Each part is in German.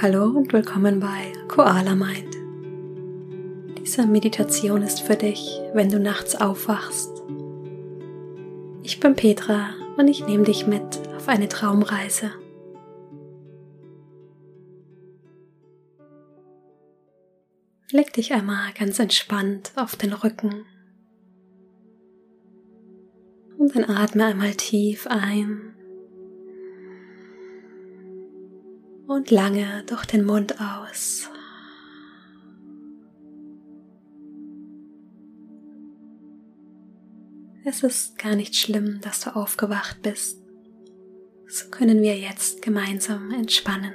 Hallo und willkommen bei Koala Mind. Diese Meditation ist für dich, wenn du nachts aufwachst. Ich bin Petra und ich nehme dich mit auf eine Traumreise. Leg dich einmal ganz entspannt auf den Rücken und dann atme einmal tief ein und lange durch den Mund aus. Es ist gar nicht schlimm, dass du aufgewacht bist. So können wir jetzt gemeinsam entspannen.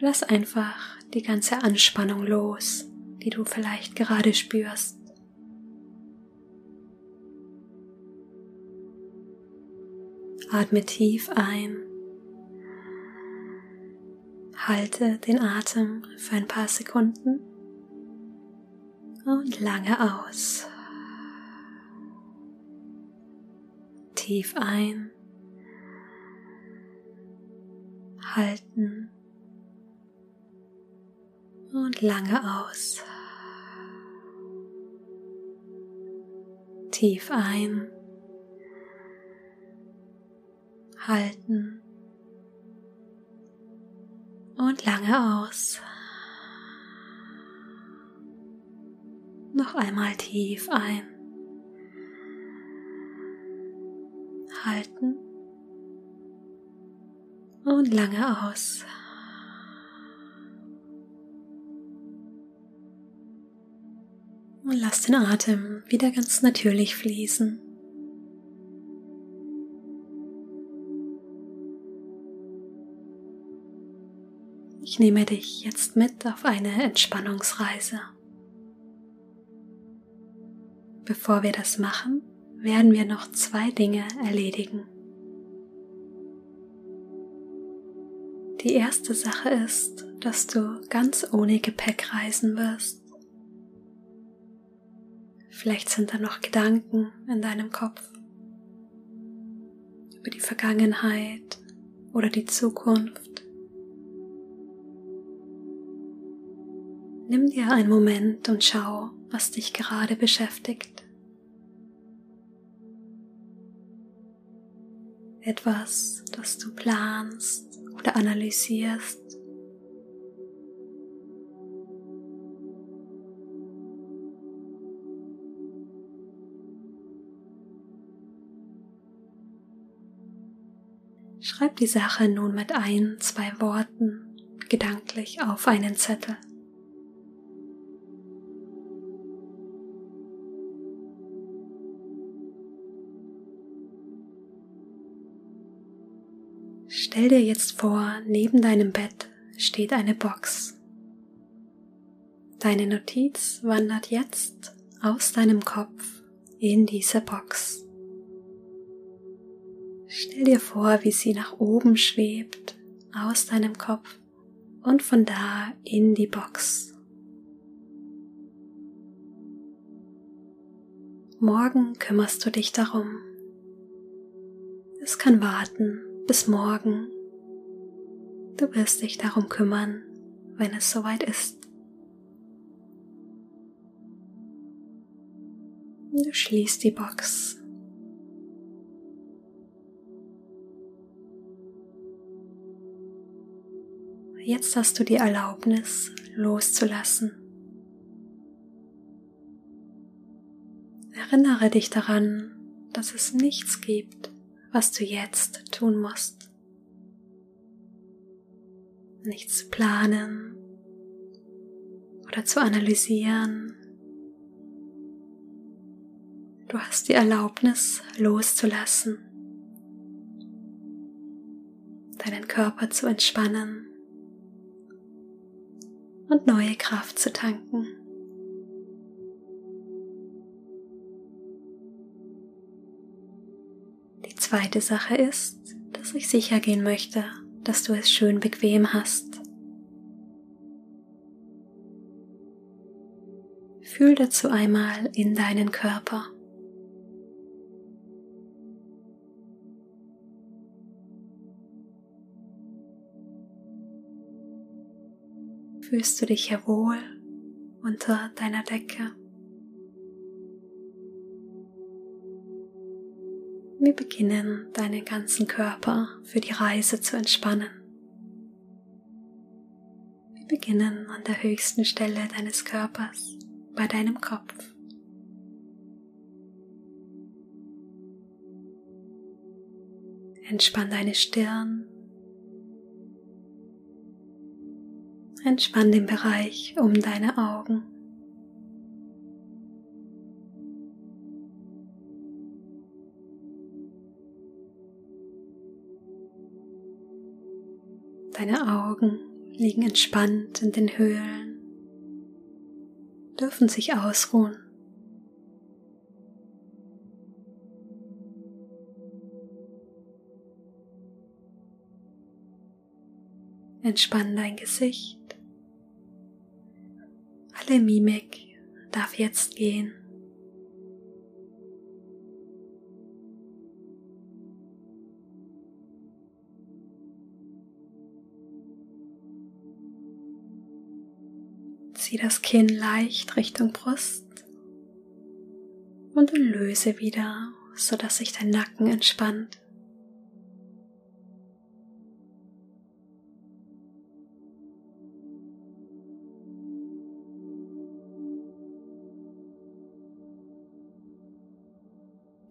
Lass einfach die ganze Anspannung los, die du vielleicht gerade spürst. Atme tief ein. Halte den Atem für ein paar Sekunden und lange aus. Tief ein. Halten und lange aus. Tief ein halten und lange aus. Noch einmal tief ein. Halten und lange aus. Und lass den Atem wieder ganz natürlich fließen. Ich nehme dich jetzt mit auf eine Entspannungsreise. Bevor wir das machen, werden wir noch zwei Dinge erledigen. Die erste Sache ist, dass du ganz ohne Gepäck reisen wirst. Vielleicht sind da noch Gedanken in deinem Kopf über die Vergangenheit oder die Zukunft. Nimm dir einen Moment und schau, was dich gerade beschäftigt. Etwas, das du planst oder analysierst. Schreib die Sache nun mit ein, zwei Worten gedanklich auf einen Zettel. Stell dir jetzt vor, neben deinem Bett steht eine Box. Deine Notiz wandert jetzt aus deinem Kopf in diese Box. Stell dir vor, wie sie nach oben schwebt aus deinem Kopf und von da in die Box. Morgen kümmerst du dich darum. Es kann warten, bis morgen. Du wirst dich darum kümmern, wenn es soweit ist. Du schließt die Box. Jetzt hast du die Erlaubnis loszulassen. Erinnere dich daran, dass es nichts gibt, was du jetzt tun musst. Nichts zu planen oder zu analysieren. Du hast die Erlaubnis loszulassen, deinen Körper zu entspannen und neue Kraft zu tanken. zweite Sache ist, dass ich sicher gehen möchte, dass du es schön bequem hast. Fühl dazu einmal in deinen Körper. Fühlst du dich ja wohl unter deiner Decke? Wir beginnen deinen ganzen Körper für die Reise zu entspannen. Wir beginnen an der höchsten Stelle deines Körpers, bei deinem Kopf. Entspann deine Stirn. Entspann den Bereich um deine Augen. Deine Augen liegen entspannt in den Höhlen, dürfen sich ausruhen. Entspann dein Gesicht. Alle Mimik darf jetzt gehen. Zieh das Kinn leicht Richtung Brust und löse wieder, sodass sich dein Nacken entspannt.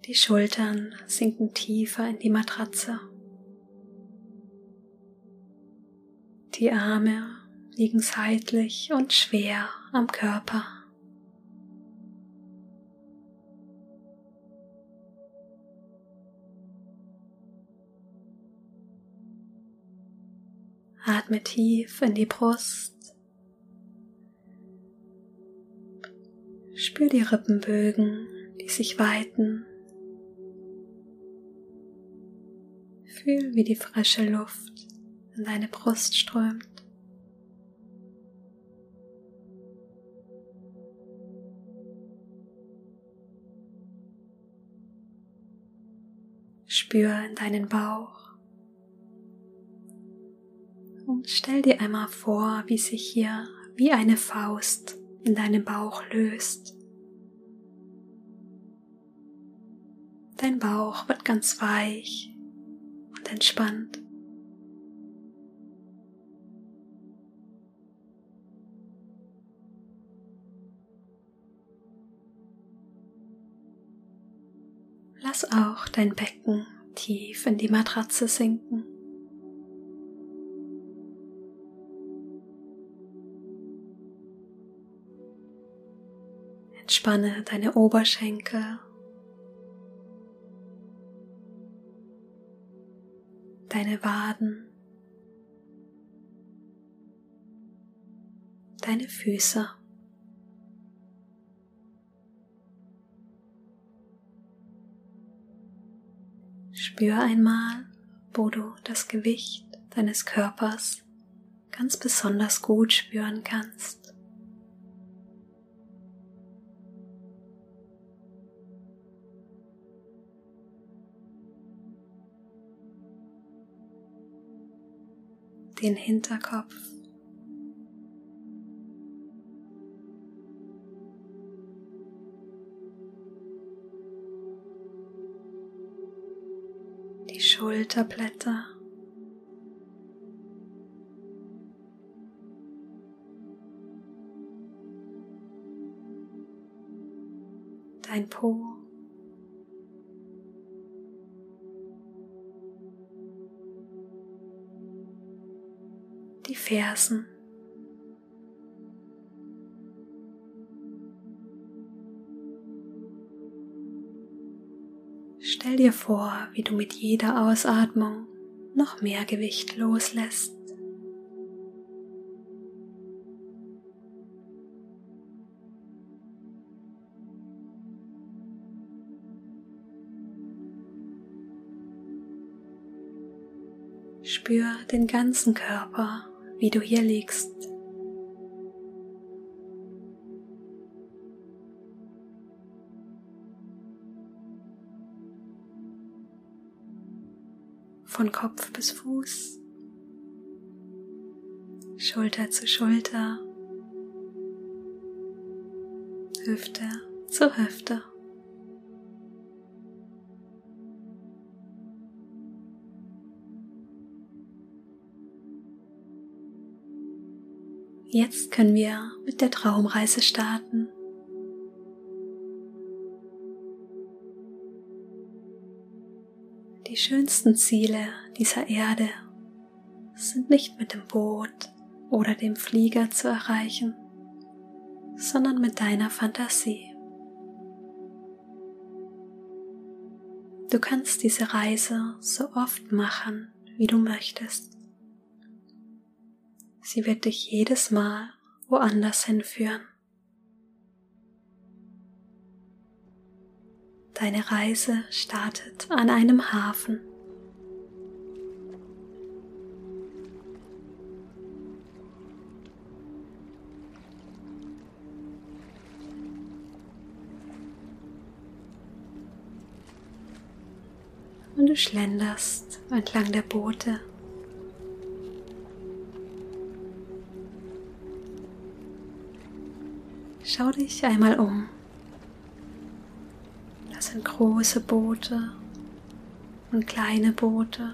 Die Schultern sinken tiefer in die Matratze. Die Arme liegen seitlich und schwer am Körper. Atme tief in die Brust. Spür die Rippenbögen, die sich weiten. Fühl, wie die frische Luft in deine Brust strömt. Spür in deinen Bauch und stell dir einmal vor, wie sich hier wie eine Faust in deinem Bauch löst. Dein Bauch wird ganz weich und entspannt. Lass auch dein Becken tief in die Matratze sinken. Entspanne deine Oberschenkel, deine Waden, deine Füße. Spür einmal, wo du das Gewicht deines Körpers ganz besonders gut spüren kannst. Den Hinterkopf Schulterblätter. Dein Po. Die Fersen. Dir vor, wie du mit jeder Ausatmung noch mehr Gewicht loslässt. Spür den ganzen Körper, wie du hier liegst. Von Kopf bis Fuß. Schulter zu Schulter, Hüfte zu Hüfte. Jetzt können wir mit der Traumreise starten. Schönsten Ziele dieser Erde sind nicht mit dem Boot oder dem Flieger zu erreichen, sondern mit deiner Fantasie. Du kannst diese Reise so oft machen, wie du möchtest. Sie wird dich jedes Mal woanders hinführen. Deine Reise startet an einem Hafen. Und du schlenderst entlang der Boote Schau dich einmal um. Sind große Boote und kleine Boote.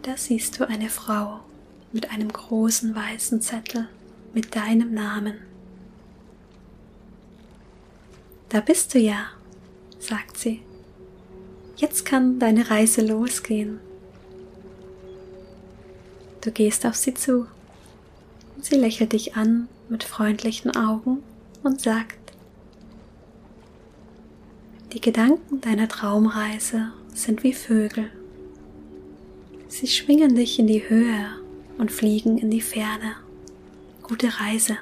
Da siehst du eine Frau mit einem großen weißen Zettel mit deinem Namen. Da bist du ja, sagt sie. Jetzt kann deine Reise losgehen. Du gehst auf sie zu. Sie lächelt dich an mit freundlichen Augen und sagt, die Gedanken deiner Traumreise sind wie Vögel. Sie schwingen dich in die Höhe und fliegen in die Ferne. Gute Reise.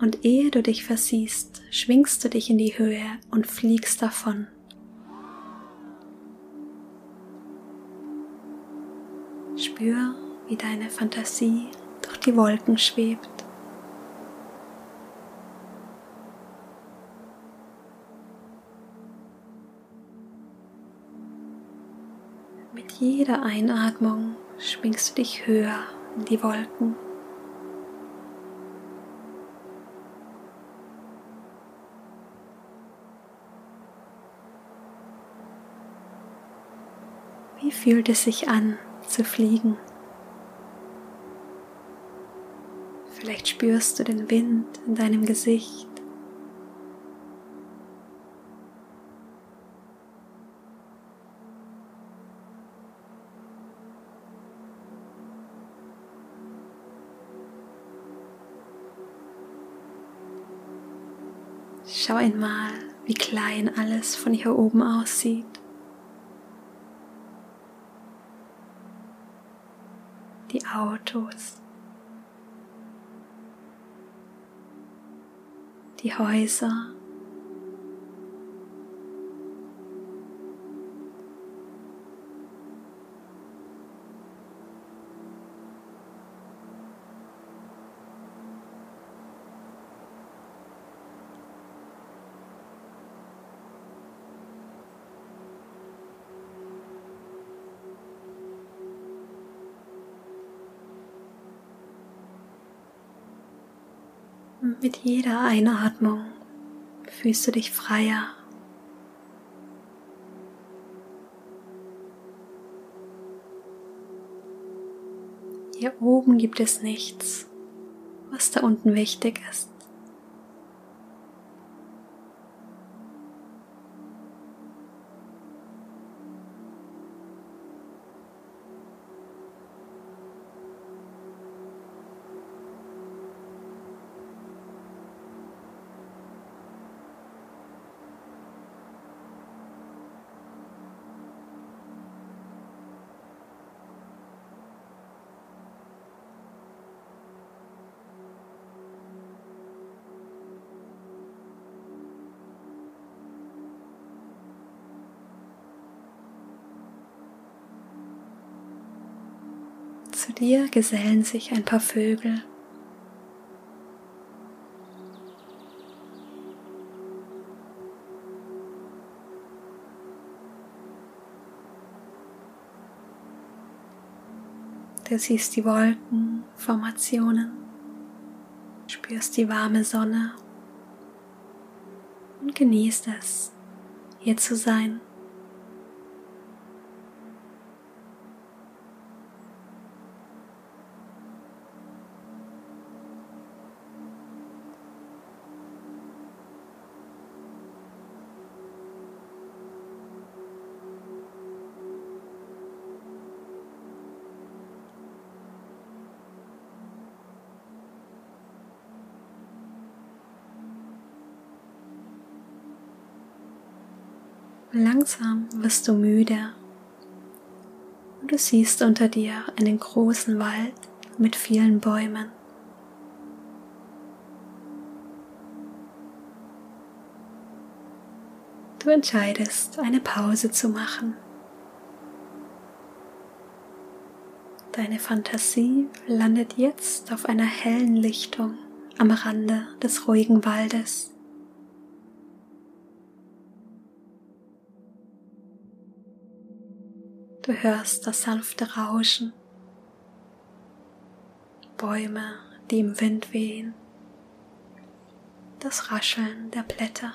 Und ehe du dich versiehst, schwingst du dich in die Höhe und fliegst davon. Spür, wie deine Fantasie durch die Wolken schwebt. Mit jeder Einatmung schwingst du dich höher in die Wolken. Fühlt es sich an zu fliegen? Vielleicht spürst du den Wind in deinem Gesicht. Schau einmal, wie klein alles von hier oben aussieht. die Autos, die Häuser, Mit jeder Einatmung fühlst du dich freier. Hier oben gibt es nichts, was da unten wichtig ist. Dir gesellen sich ein paar Vögel. Du siehst die Wolkenformationen, spürst die warme Sonne und genießt es, hier zu sein. Langsam wirst du müde und du siehst unter dir einen großen Wald mit vielen Bäumen. Du entscheidest, eine Pause zu machen. Deine Fantasie landet jetzt auf einer hellen Lichtung am Rande des ruhigen Waldes. Du hörst das sanfte Rauschen, Bäume, die im Wind wehen, das Rascheln der Blätter.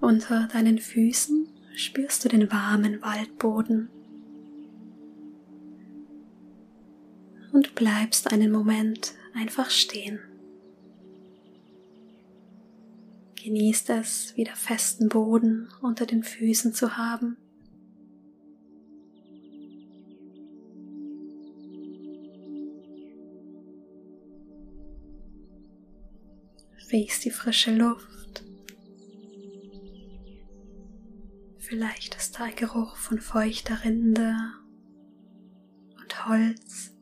Unter deinen Füßen spürst du den warmen Waldboden und bleibst einen Moment einfach stehen. Genießt es, wieder festen Boden unter den Füßen zu haben. Riechst die frische Luft. Vielleicht ist da ein Geruch von feuchter Rinde und Holz.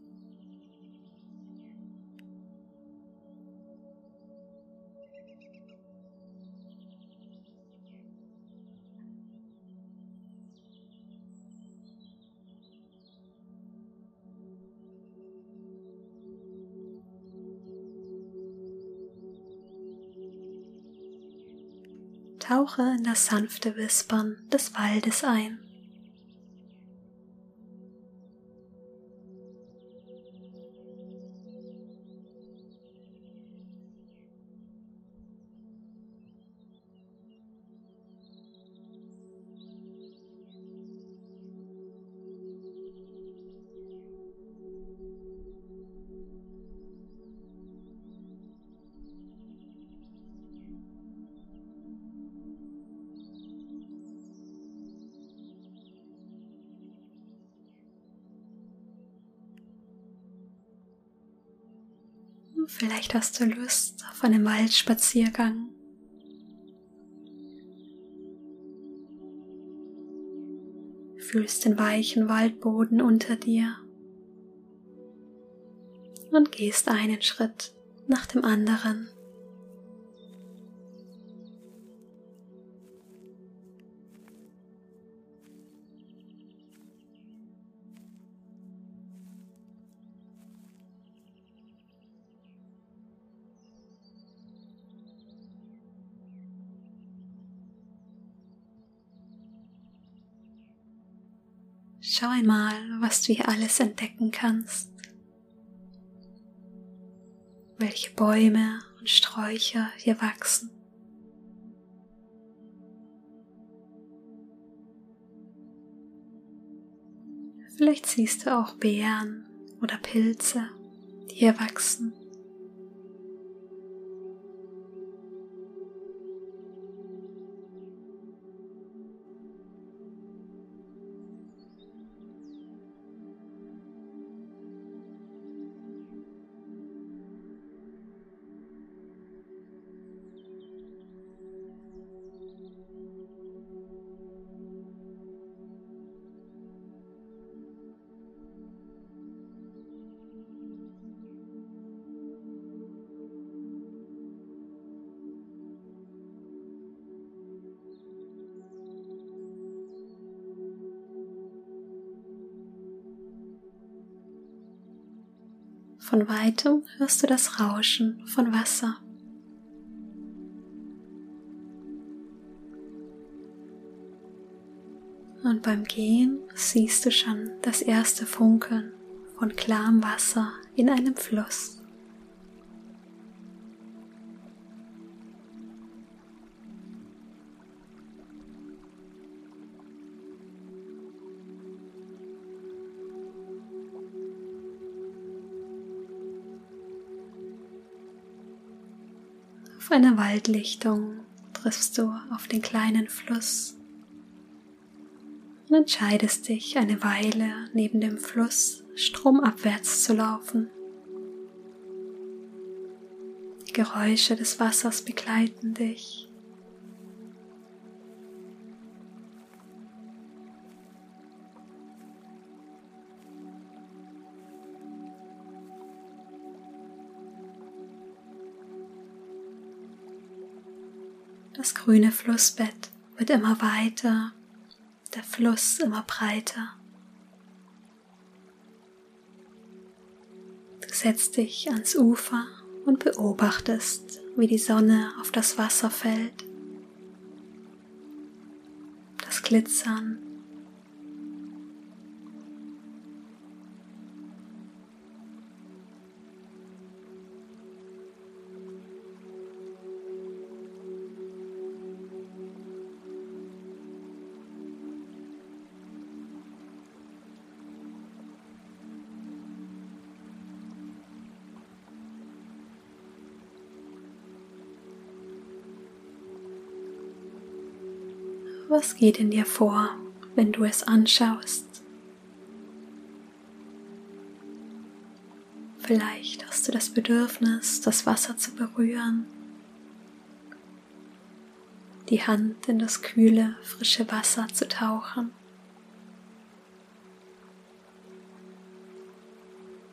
Tauche in das sanfte Wispern des Waldes ein. Vielleicht hast du Lust auf einen Waldspaziergang. Fühlst den weichen Waldboden unter dir und gehst einen Schritt nach dem anderen. Schau einmal, was du hier alles entdecken kannst. Welche Bäume und Sträucher hier wachsen. Vielleicht siehst du auch Beeren oder Pilze, die hier wachsen. Von weitem hörst du das Rauschen von Wasser. Und beim Gehen siehst du schon das erste Funkeln von klarem Wasser in einem Fluss. Auf einer Waldlichtung triffst du auf den kleinen Fluss und entscheidest dich eine Weile neben dem Fluss stromabwärts zu laufen. Die Geräusche des Wassers begleiten dich grüne Flussbett wird immer weiter, der Fluss immer breiter. Du setzt dich ans Ufer und beobachtest, wie die Sonne auf das Wasser fällt. Das Glitzern Was geht in dir vor, wenn du es anschaust? Vielleicht hast du das Bedürfnis, das Wasser zu berühren, die Hand in das kühle, frische Wasser zu tauchen.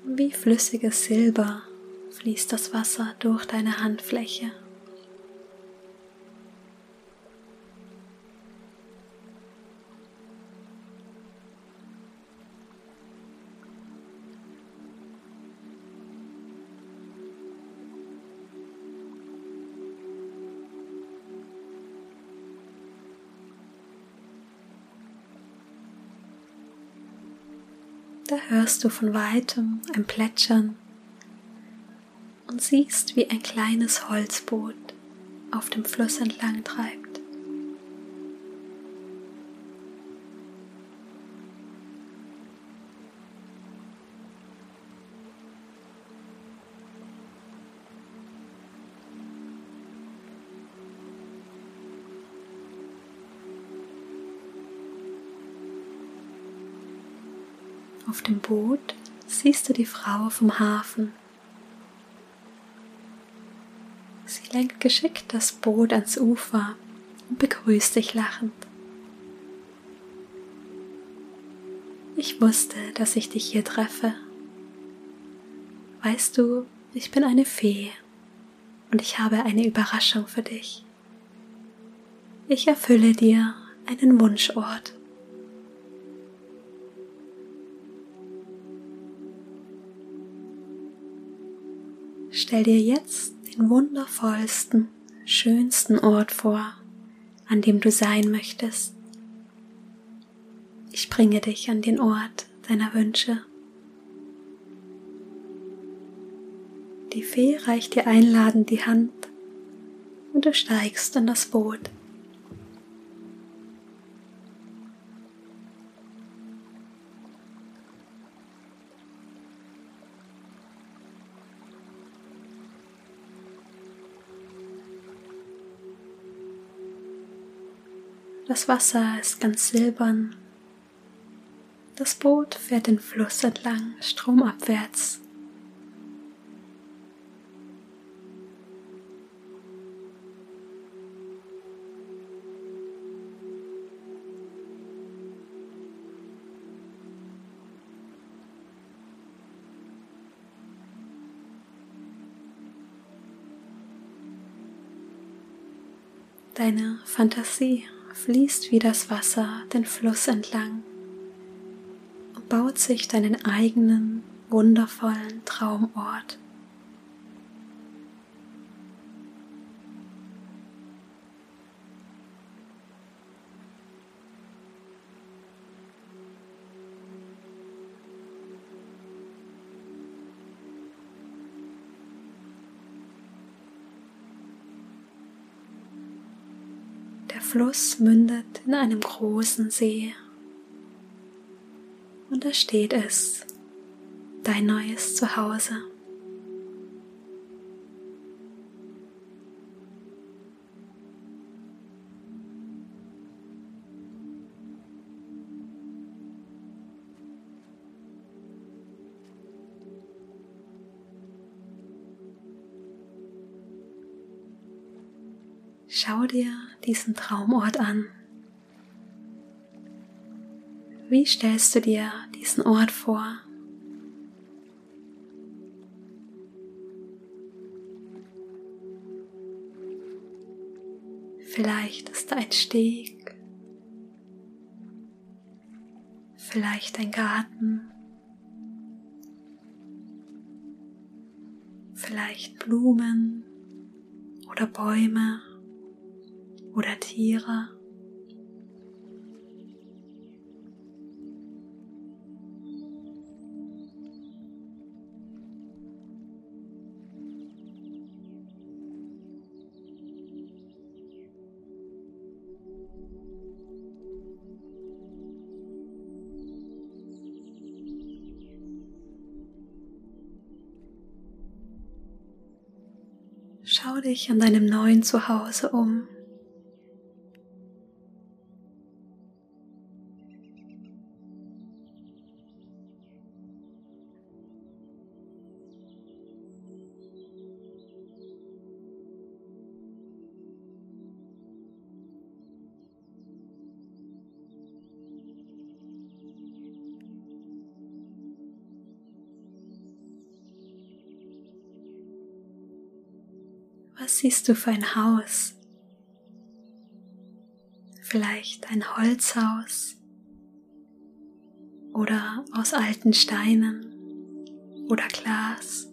Wie flüssiges Silber fließt das Wasser durch deine Handfläche. Hörst du von weitem ein Plätschern und siehst, wie ein kleines Holzboot auf dem Fluss entlang treibt. Auf dem Boot siehst du die Frau vom Hafen. Sie lenkt geschickt das Boot ans Ufer und begrüßt dich lachend. Ich wusste, dass ich dich hier treffe. Weißt du, ich bin eine Fee und ich habe eine Überraschung für dich. Ich erfülle dir einen Wunschort. Stell dir jetzt den wundervollsten, schönsten Ort vor, an dem du sein möchtest. Ich bringe dich an den Ort deiner Wünsche. Die Fee reicht dir einladend die Hand und du steigst in das Boot. Das Wasser ist ganz silbern. Das Boot fährt den Fluss entlang, stromabwärts. Deine Fantasie fließt wie das Wasser den Fluss entlang und baut sich deinen eigenen wundervollen Traumort. Fluss mündet in einem großen See. Und da steht es, dein neues Zuhause. Schau dir diesen Traumort an. Wie stellst du dir diesen Ort vor? Vielleicht ist da ein Steg, vielleicht ein Garten, vielleicht Blumen oder Bäume oder Tiere. Schau dich an deinem neuen Zuhause um. Siehst du für ein Haus? Vielleicht ein Holzhaus oder aus alten Steinen oder Glas.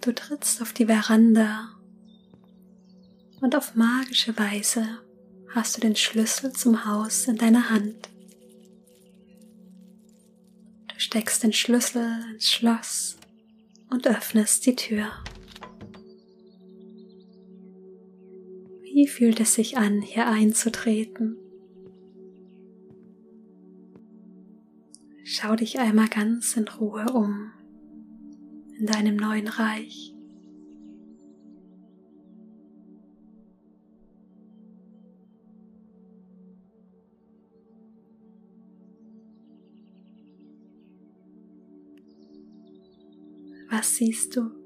Du trittst auf die Veranda und auf magische Weise hast du den Schlüssel zum Haus in deiner Hand. Du steckst den Schlüssel ins Schloss und öffnest die Tür. Wie fühlt es sich an, hier einzutreten? Schau dich einmal ganz in Ruhe um in deinem neuen Reich. Was siehst du?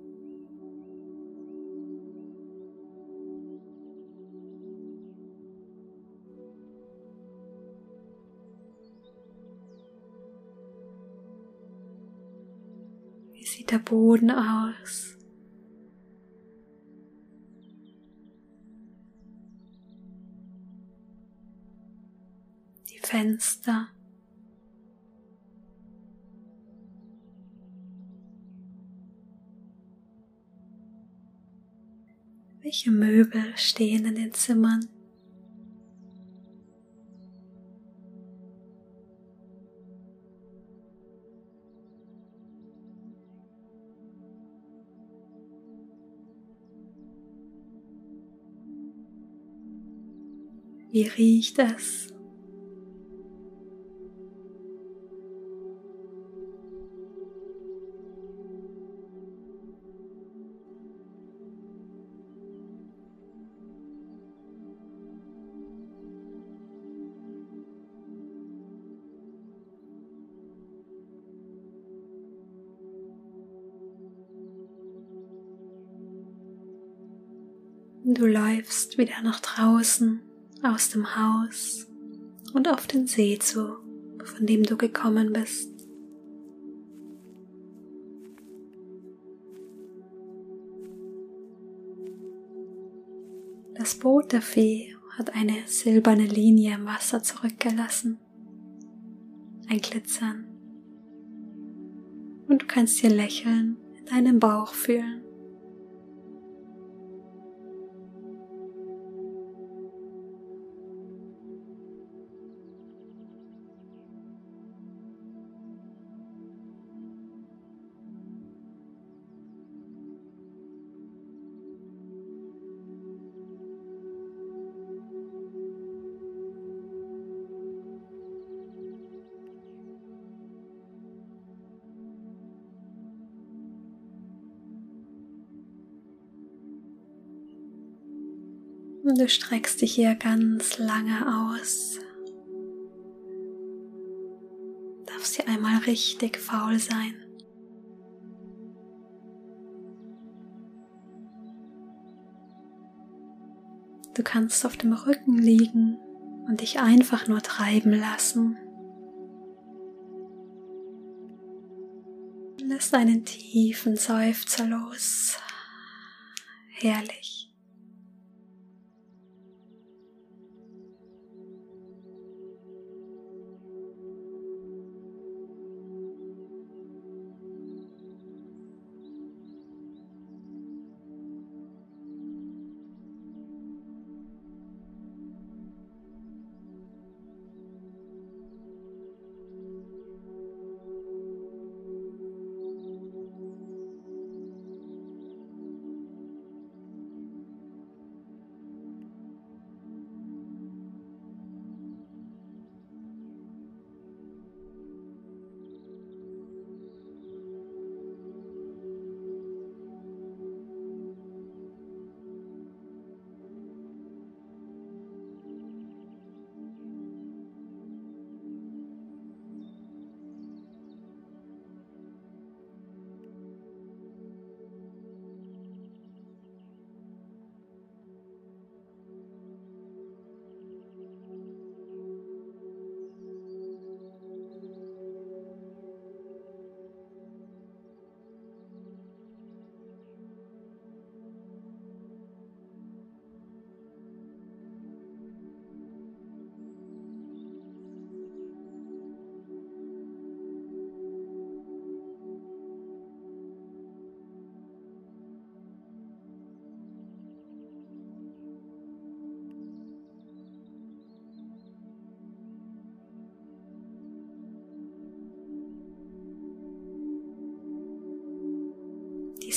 Der Boden aus? Die Fenster. Welche Möbel stehen in den Zimmern? Wie riecht es? Du läufst wieder nach draußen aus dem Haus und auf den See zu, von dem du gekommen bist. Das Boot der Fee hat eine silberne Linie im Wasser zurückgelassen. Ein Glitzern. Und du kannst ihr Lächeln in deinem Bauch fühlen. Und du streckst dich hier ganz lange aus. Darfst hier einmal richtig faul sein. Du kannst auf dem Rücken liegen und dich einfach nur treiben lassen. Lass einen tiefen Seufzer los. Herrlich.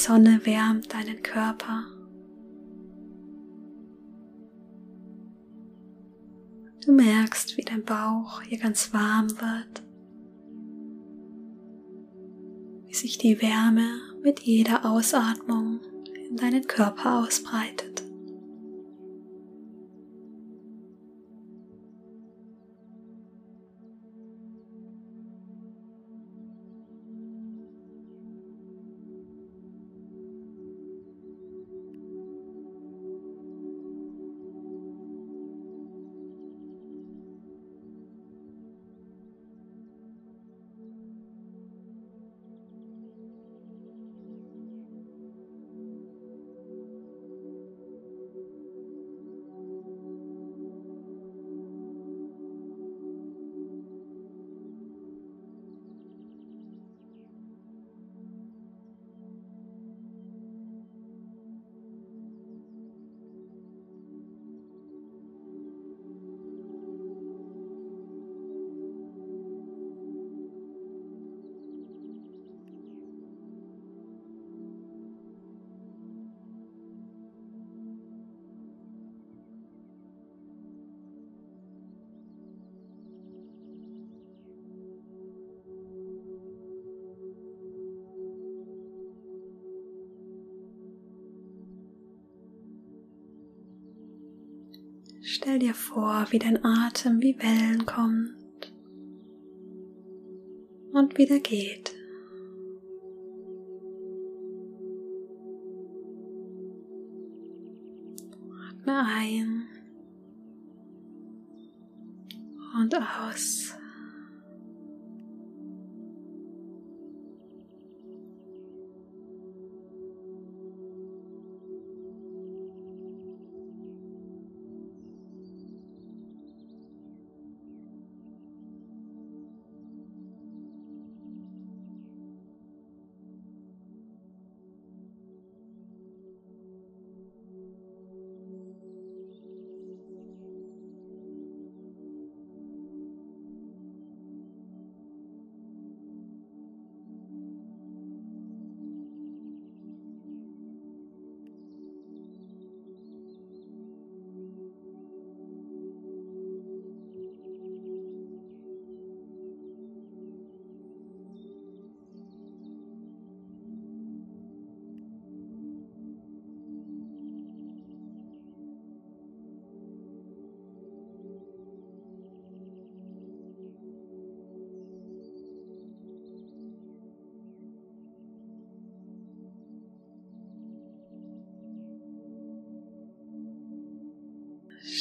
Sonne wärmt deinen Körper. Du merkst, wie dein Bauch hier ganz warm wird, wie sich die Wärme mit jeder Ausatmung in deinen Körper ausbreitet. Stell dir vor, wie dein Atem wie Wellen kommt und wieder geht.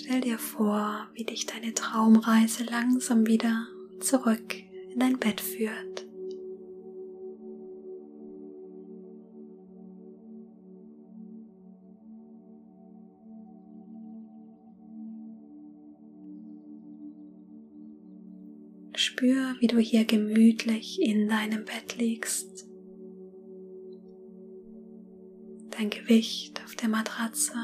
Stell dir vor, wie dich deine Traumreise langsam wieder zurück in dein Bett führt. Spür, wie du hier gemütlich in deinem Bett liegst. Dein Gewicht auf der Matratze.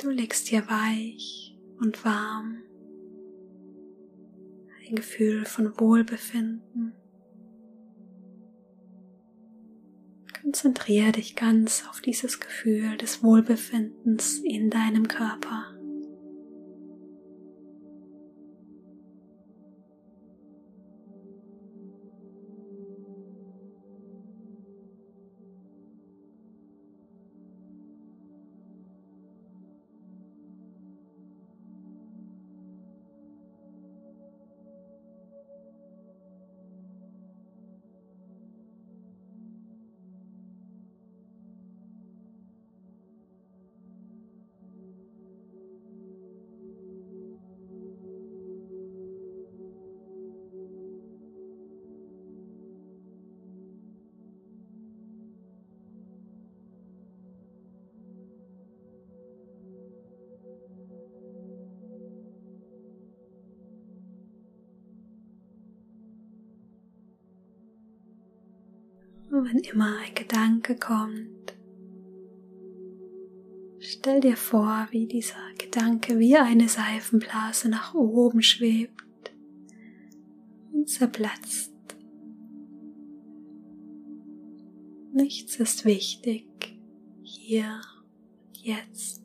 Du liegst hier weich und warm. Ein Gefühl von Wohlbefinden. Konzentriere dich ganz auf dieses Gefühl des Wohlbefindens in deinem Körper. Und wenn immer ein Gedanke kommt, stell dir vor, wie dieser Gedanke wie eine Seifenblase nach oben schwebt und zerplatzt. Nichts ist wichtig hier und jetzt.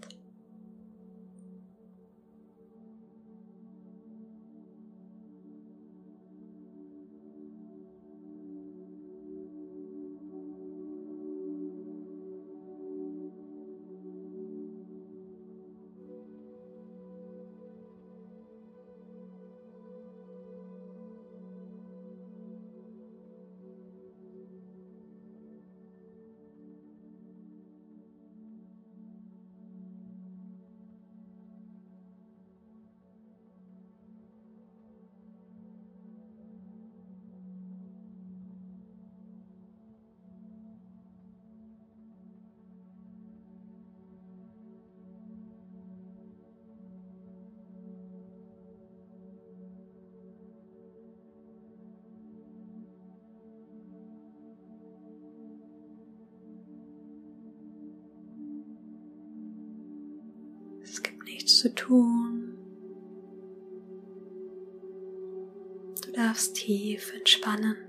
Tun. Du darfst tief entspannen.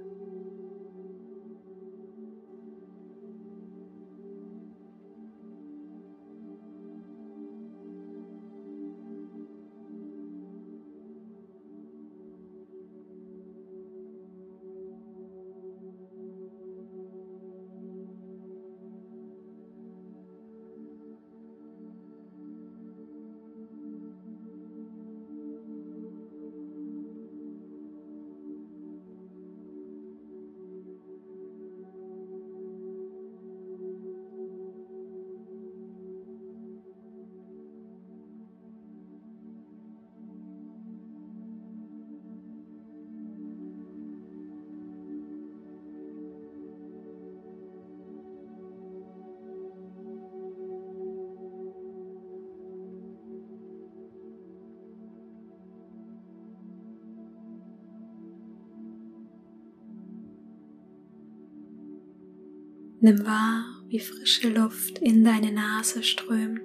Nimm wahr, wie frische Luft in deine Nase strömt.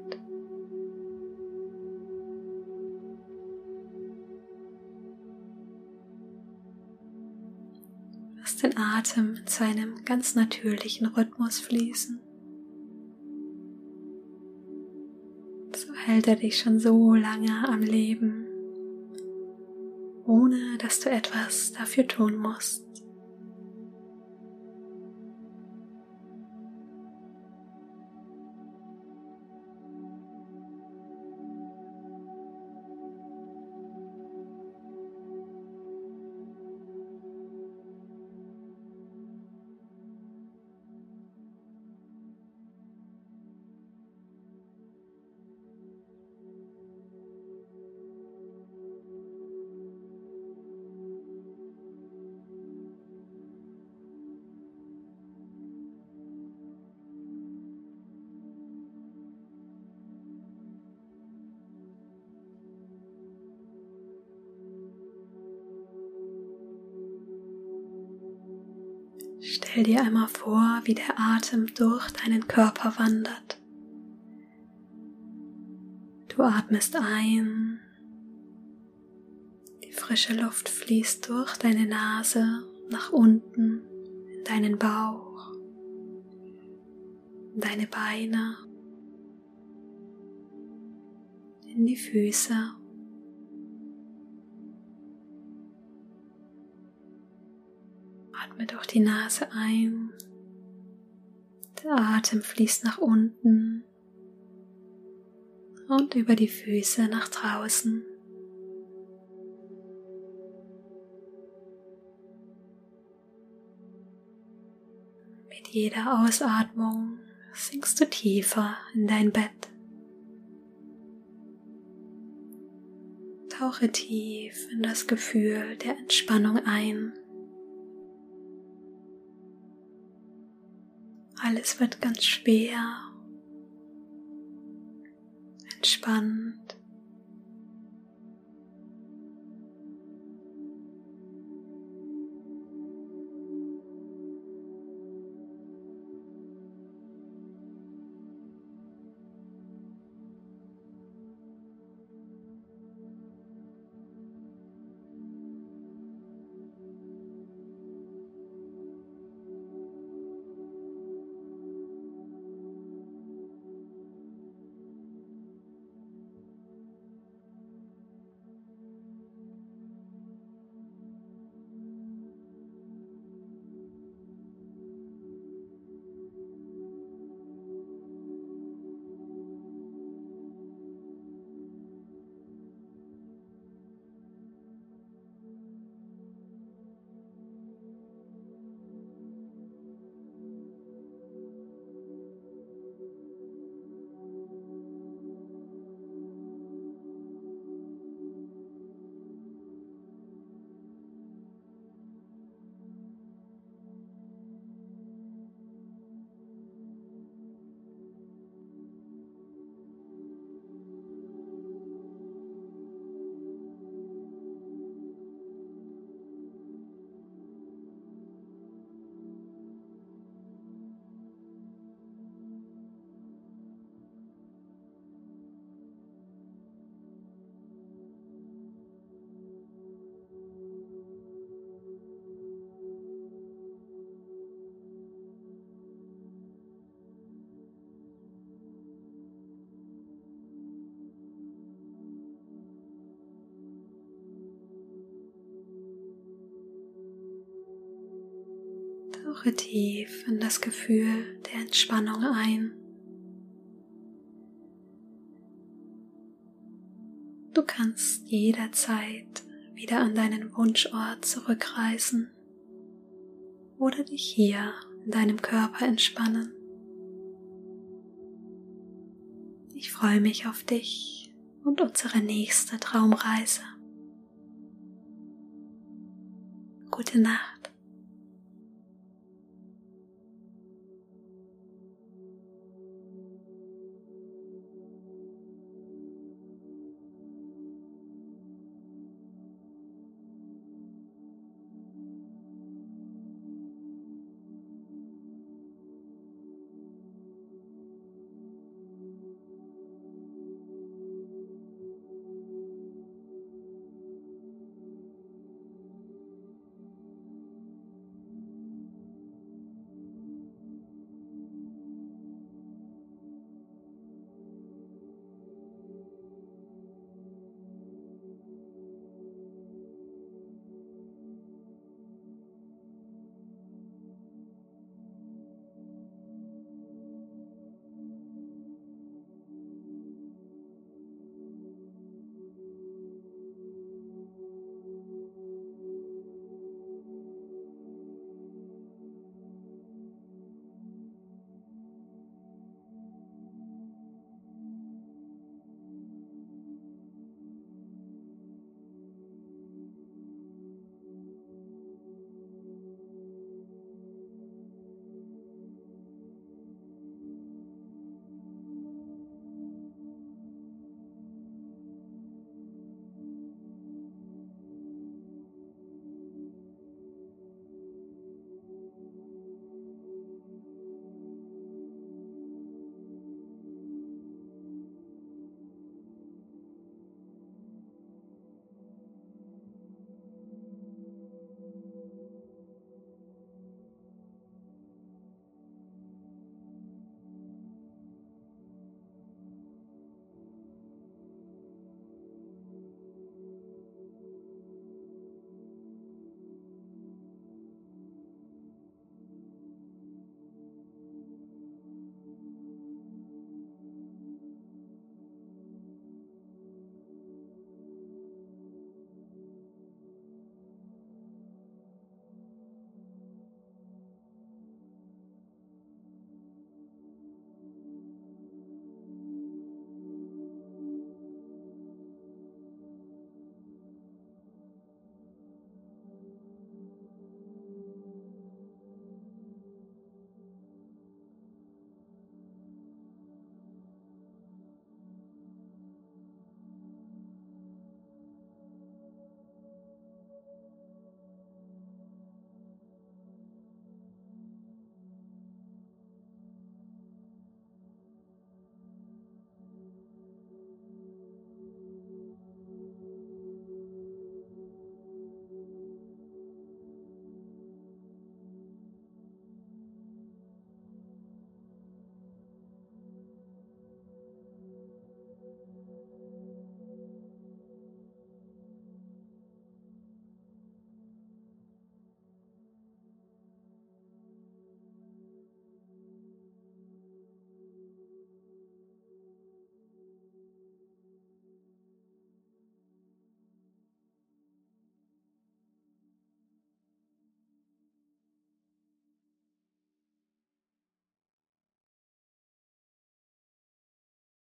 Lass den Atem in seinem ganz natürlichen Rhythmus fließen. So hält er dich schon so lange am Leben, ohne dass du etwas dafür tun musst. Stell dir einmal vor, wie der Atem durch deinen Körper wandert. Du atmest ein, die frische Luft fließt durch deine Nase nach unten in deinen Bauch, in deine Beine, in die Füße die Nase ein. Der Atem fließt nach unten und über die Füße nach draußen. Mit jeder Ausatmung sinkst du tiefer in dein Bett. Tauche tief in das Gefühl der Entspannung ein. Alles wird ganz schwer, entspannt. Tauche tief in das Gefühl der Entspannung ein. Du kannst jederzeit wieder an deinen Wunschort zurückreisen oder dich hier in deinem Körper entspannen. Ich freue mich auf dich und unsere nächste Traumreise. Gute Nacht.